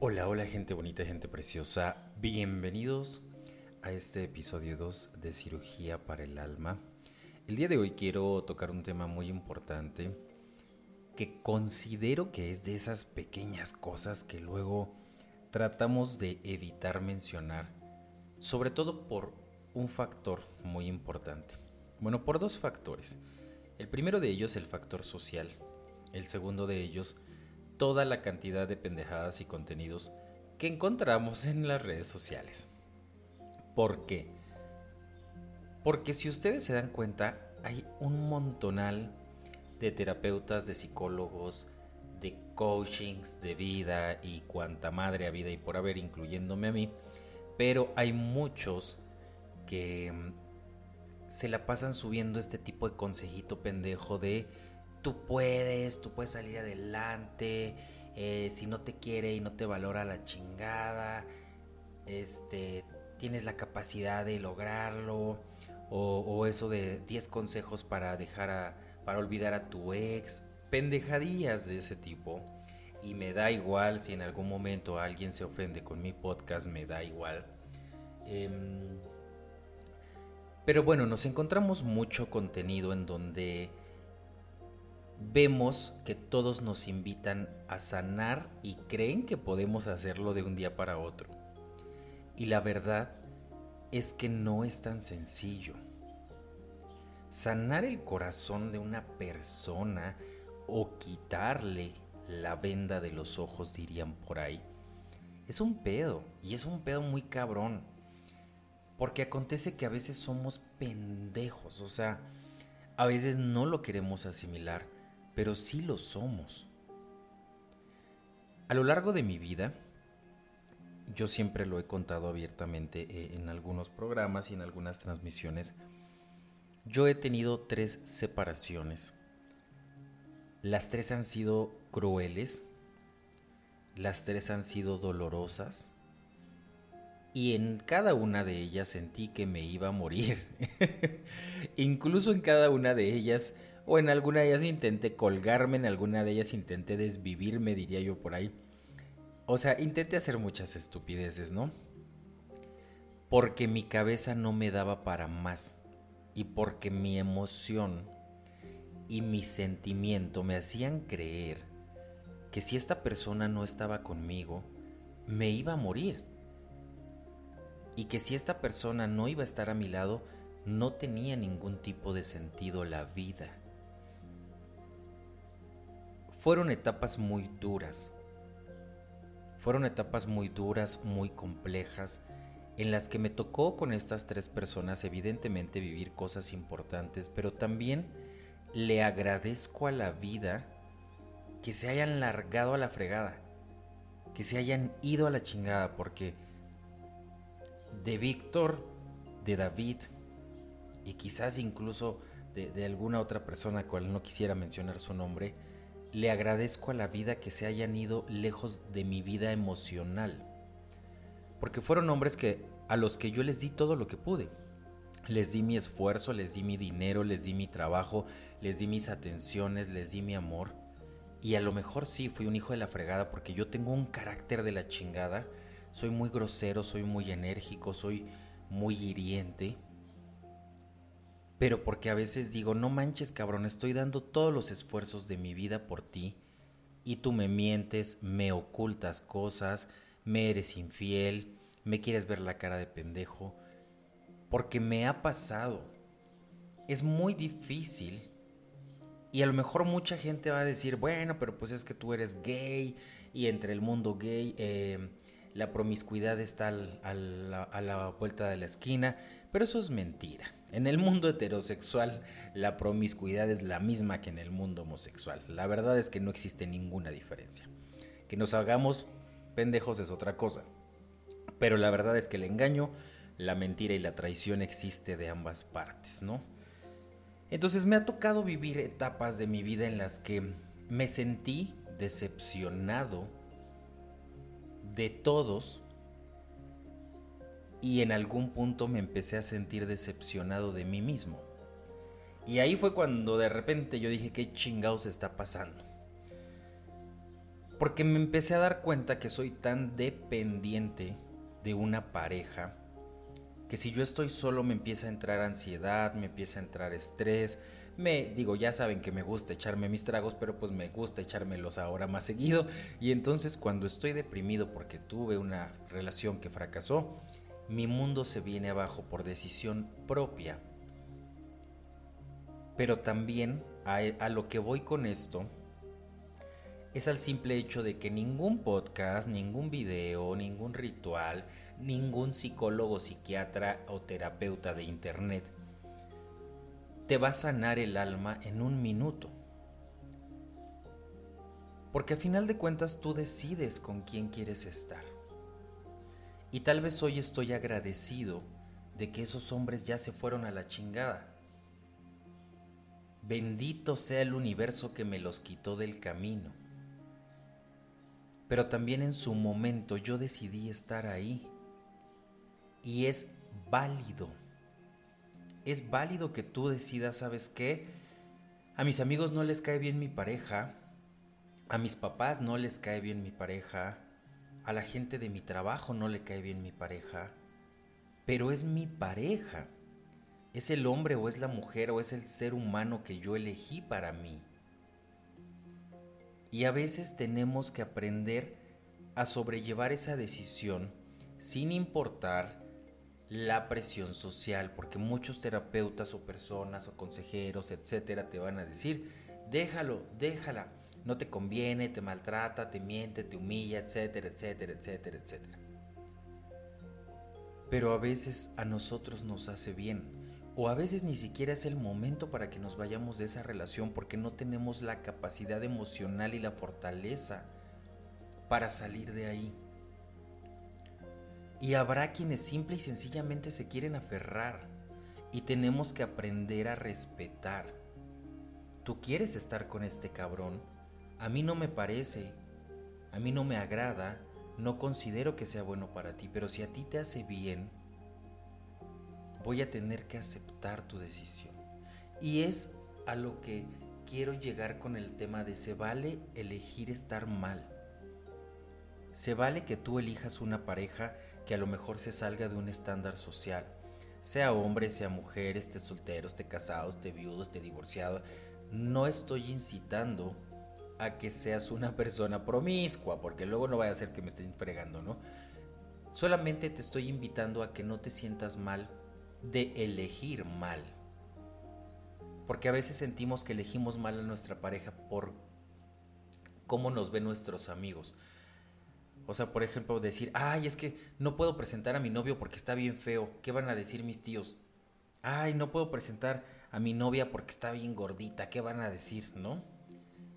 Hola, hola gente bonita, gente preciosa. Bienvenidos a este episodio 2 de Cirugía para el Alma. El día de hoy quiero tocar un tema muy importante que considero que es de esas pequeñas cosas que luego tratamos de evitar mencionar, sobre todo por un factor muy importante. Bueno, por dos factores. El primero de ellos el factor social. El segundo de ellos toda la cantidad de pendejadas y contenidos que encontramos en las redes sociales. ¿Por qué? Porque si ustedes se dan cuenta, hay un montonal de terapeutas, de psicólogos, de coachings de vida y cuanta madre a vida y por haber, incluyéndome a mí, pero hay muchos que mm, se la pasan subiendo este tipo de consejito pendejo de tú puedes, tú puedes salir adelante, eh, si no te quiere y no te valora la chingada, este, tienes la capacidad de lograrlo, o, eso de 10 consejos para dejar a, para olvidar a tu ex, pendejadillas de ese tipo. Y me da igual si en algún momento alguien se ofende con mi podcast, me da igual. Em, pero bueno, nos encontramos mucho contenido en donde vemos que todos nos invitan a sanar y creen que podemos hacerlo de un día para otro. Y la verdad es que no es tan sencillo. Sanar el corazón de una persona o quitarle la venda de los ojos, dirían por ahí, es un pedo. Y es un pedo muy cabrón. Porque acontece que a veces somos pendejos. O sea, a veces no lo queremos asimilar pero sí lo somos. A lo largo de mi vida, yo siempre lo he contado abiertamente eh, en algunos programas y en algunas transmisiones, yo he tenido tres separaciones. Las tres han sido crueles, las tres han sido dolorosas y en cada una de ellas sentí que me iba a morir. Incluso en cada una de ellas o en alguna de ellas intenté colgarme, en alguna de ellas intenté desvivirme, diría yo por ahí. O sea, intenté hacer muchas estupideces, ¿no? Porque mi cabeza no me daba para más y porque mi emoción y mi sentimiento me hacían creer que si esta persona no estaba conmigo, me iba a morir. Y que si esta persona no iba a estar a mi lado, no tenía ningún tipo de sentido la vida. Fueron etapas muy duras. Fueron etapas muy duras, muy complejas, en las que me tocó con estas tres personas evidentemente vivir cosas importantes, pero también le agradezco a la vida que se hayan largado a la fregada, que se hayan ido a la chingada, porque de Víctor, de David y quizás incluso de, alguna otra persona cual no quisiera mencionar su nombre, le agradezco a la vida que se hayan ido lejos de mi vida emocional. Porque fueron hombres que a los que yo les di todo lo que pude. Les di mi esfuerzo, les di mi dinero, les di mi trabajo, les di mis atenciones, les di mi amor. Y a lo mejor sí fui un hijo de la fregada porque yo tengo un carácter de la chingada. Soy muy grosero, soy muy enérgico, soy muy hiriente pero porque a veces digo, no manches cabrón, estoy dando todos los esfuerzos de mi vida por ti y tú me mientes, me ocultas cosas, me eres infiel, me quieres ver la cara de pendejo, porque me ha pasado. Es muy difícil y a lo mejor mucha gente va a decir, bueno, pero pues es que tú eres gay y entre el mundo gay eh, la promiscuidad está a la vuelta de la esquina, pero eso es mentira. En el mundo heterosexual la promiscuidad es la misma que en el mundo homosexual. La verdad es que no existe ninguna diferencia. Que nos hagamos pendejos es otra cosa. Pero la verdad es que el engaño, la mentira y la traición existe de ambas partes, ¿no? Entonces me ha tocado vivir etapas de mi vida en las que me sentí decepcionado de todos y en algún punto me empecé a sentir decepcionado de mí mismo. Y ahí fue cuando de repente yo dije, ¿qué chingados está pasando? Porque me empecé a dar cuenta que soy tan dependiente de una pareja que si yo estoy solo me empieza a entrar ansiedad, me empieza a entrar estrés, me digo, ya saben que me gusta echarme mis tragos, pero pues me gusta echármelos ahora más seguido y entonces cuando estoy deprimido porque tuve una relación que fracasó, mi mundo se viene abajo por decisión propia. Pero también a, lo que voy con esto es al simple hecho de que ningún podcast, ningún video, ningún ritual, ningún psicólogo, psiquiatra o terapeuta de internet te va a sanar el alma en un minuto. Porque a final de cuentas tú decides con quién quieres estar. Y tal vez hoy estoy agradecido de que esos hombres ya se fueron a la chingada. Bendito sea el universo que me los quitó del camino. Pero también en su momento yo decidí estar ahí y es válido. Es válido que tú decidas, ¿sabes qué? A mis amigos no les cae bien mi pareja, a mis papás no les cae bien mi pareja, a la gente de mi trabajo no le cae bien mi pareja, pero es mi pareja. Es el hombre o es la mujer o es el ser humano que yo elegí para mí. Y a veces tenemos que aprender a sobrellevar esa decisión sin importar la presión social, porque muchos terapeutas o personas o consejeros, etcétera, te van a decir, déjalo, déjala, no te conviene, te maltrata, te miente, te humilla, etcétera, etcétera, etcétera, etcétera. Pero a veces a nosotros nos hace bien, o a veces ni siquiera es el momento para que nos vayamos de esa relación porque no tenemos la capacidad emocional y la fortaleza para salir de ahí. Y habrá quienes simple y sencillamente se quieren aferrar y tenemos que aprender a respetar. Tú quieres estar con este cabrón, a mí no me parece, a mí no me agrada, no considero que sea bueno para ti, pero si a ti te hace bien, voy a tener que aceptar tu decisión. Y es a lo que quiero llegar con el tema de se vale elegir estar mal. Se vale que tú elijas una pareja que a lo mejor se salga de un estándar social. Sea hombre, sea mujer, esté soltero, esté casado, esté viudo, esté divorciado. No estoy incitando a que seas una persona promiscua, porque luego no vaya a ser que me estén fregando, ¿no? Solamente te estoy invitando a que no te sientas mal de elegir mal. Porque a veces sentimos que elegimos mal a nuestra pareja por cómo nos ven nuestros amigos. O sea, por ejemplo, decir, ay, es que no puedo presentar a mi novio porque está bien feo. ¿Qué van a decir mis tíos? Ay, no puedo presentar a mi novia porque está bien gordita. ¿Qué van a decir, no?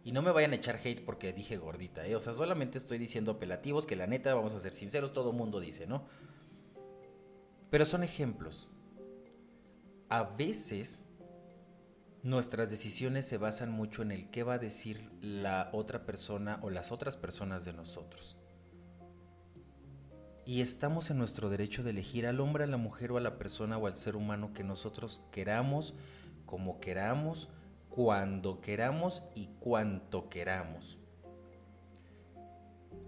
Y no me vayan a echar hate porque dije gordita, ¿eh? O sea, solamente estoy diciendo apelativos que la neta, vamos a ser sinceros, todo mundo dice, ¿no? Pero son ejemplos. A veces nuestras decisiones se basan mucho en el qué va a decir la otra persona o las otras personas de nosotros. Y estamos en nuestro derecho de elegir al hombre, a la mujer o a la persona o al ser humano que nosotros queramos, como queramos, cuando queramos y cuanto queramos.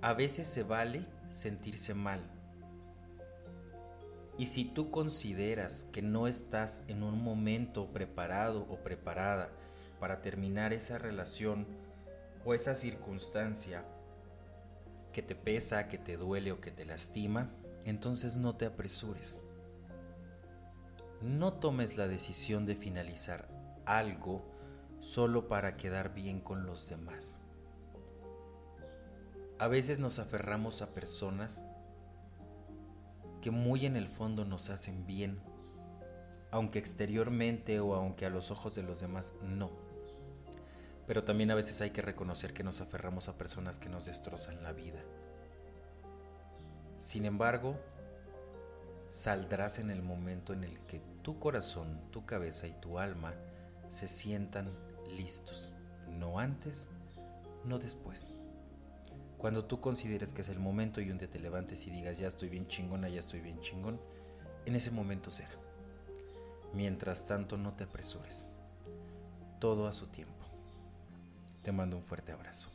A veces se vale sentirse mal. Y si tú consideras que no estás en un momento preparado o preparada para terminar esa relación o esa circunstancia, que te pesa, que te duele o que te lastima, entonces no te apresures. No tomes la decisión de finalizar algo solo para quedar bien con los demás. A veces nos aferramos a personas que muy en el fondo nos hacen bien, aunque exteriormente o aunque a los ojos de los demás no. Pero también a veces hay que reconocer que nos aferramos a personas que nos destrozan la vida. Sin embargo, saldrás en el momento en el que tu corazón, tu cabeza y tu alma se sientan listos. No antes, no después. Cuando tú consideres que es el momento y un día te levantes y digas, ya estoy bien chingona, ya estoy bien chingón, en ese momento será. Mientras tanto, no te apresures. Todo a su tiempo. Te mando un fuerte abrazo.